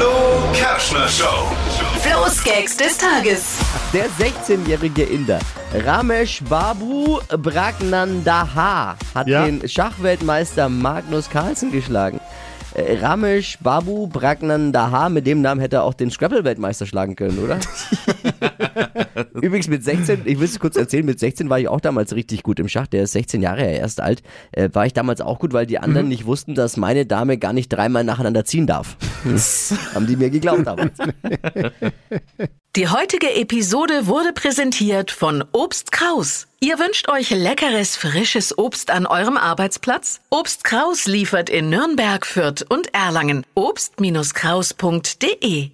Flo Kerschner Show. Flo's Gags des Tages. Der 16-jährige Inder Ramesh Babu Pragnandaha hat Ja. den Schachweltmeister Magnus Carlsen geschlagen. Äh, Ramesh Babu Pragnandaha, mit dem Namen hätte er auch den Scrabble-Weltmeister schlagen können, oder? Übrigens mit 16, ich will es kurz erzählen, mit 16 war ich auch damals richtig gut im Schach. Der ist 16 Jahre ja erst alt. Äh, war ich damals auch gut, weil die anderen nicht wussten, dass meine Dame gar nicht dreimal nacheinander ziehen darf. Das haben die mir geglaubt damals. Die heutige Episode wurde präsentiert von Obst Kraus. Ihr wünscht euch leckeres, frisches Obst an eurem Arbeitsplatz? Obst Kraus liefert in Nürnberg, Fürth und Erlangen. Obst-Kraus.de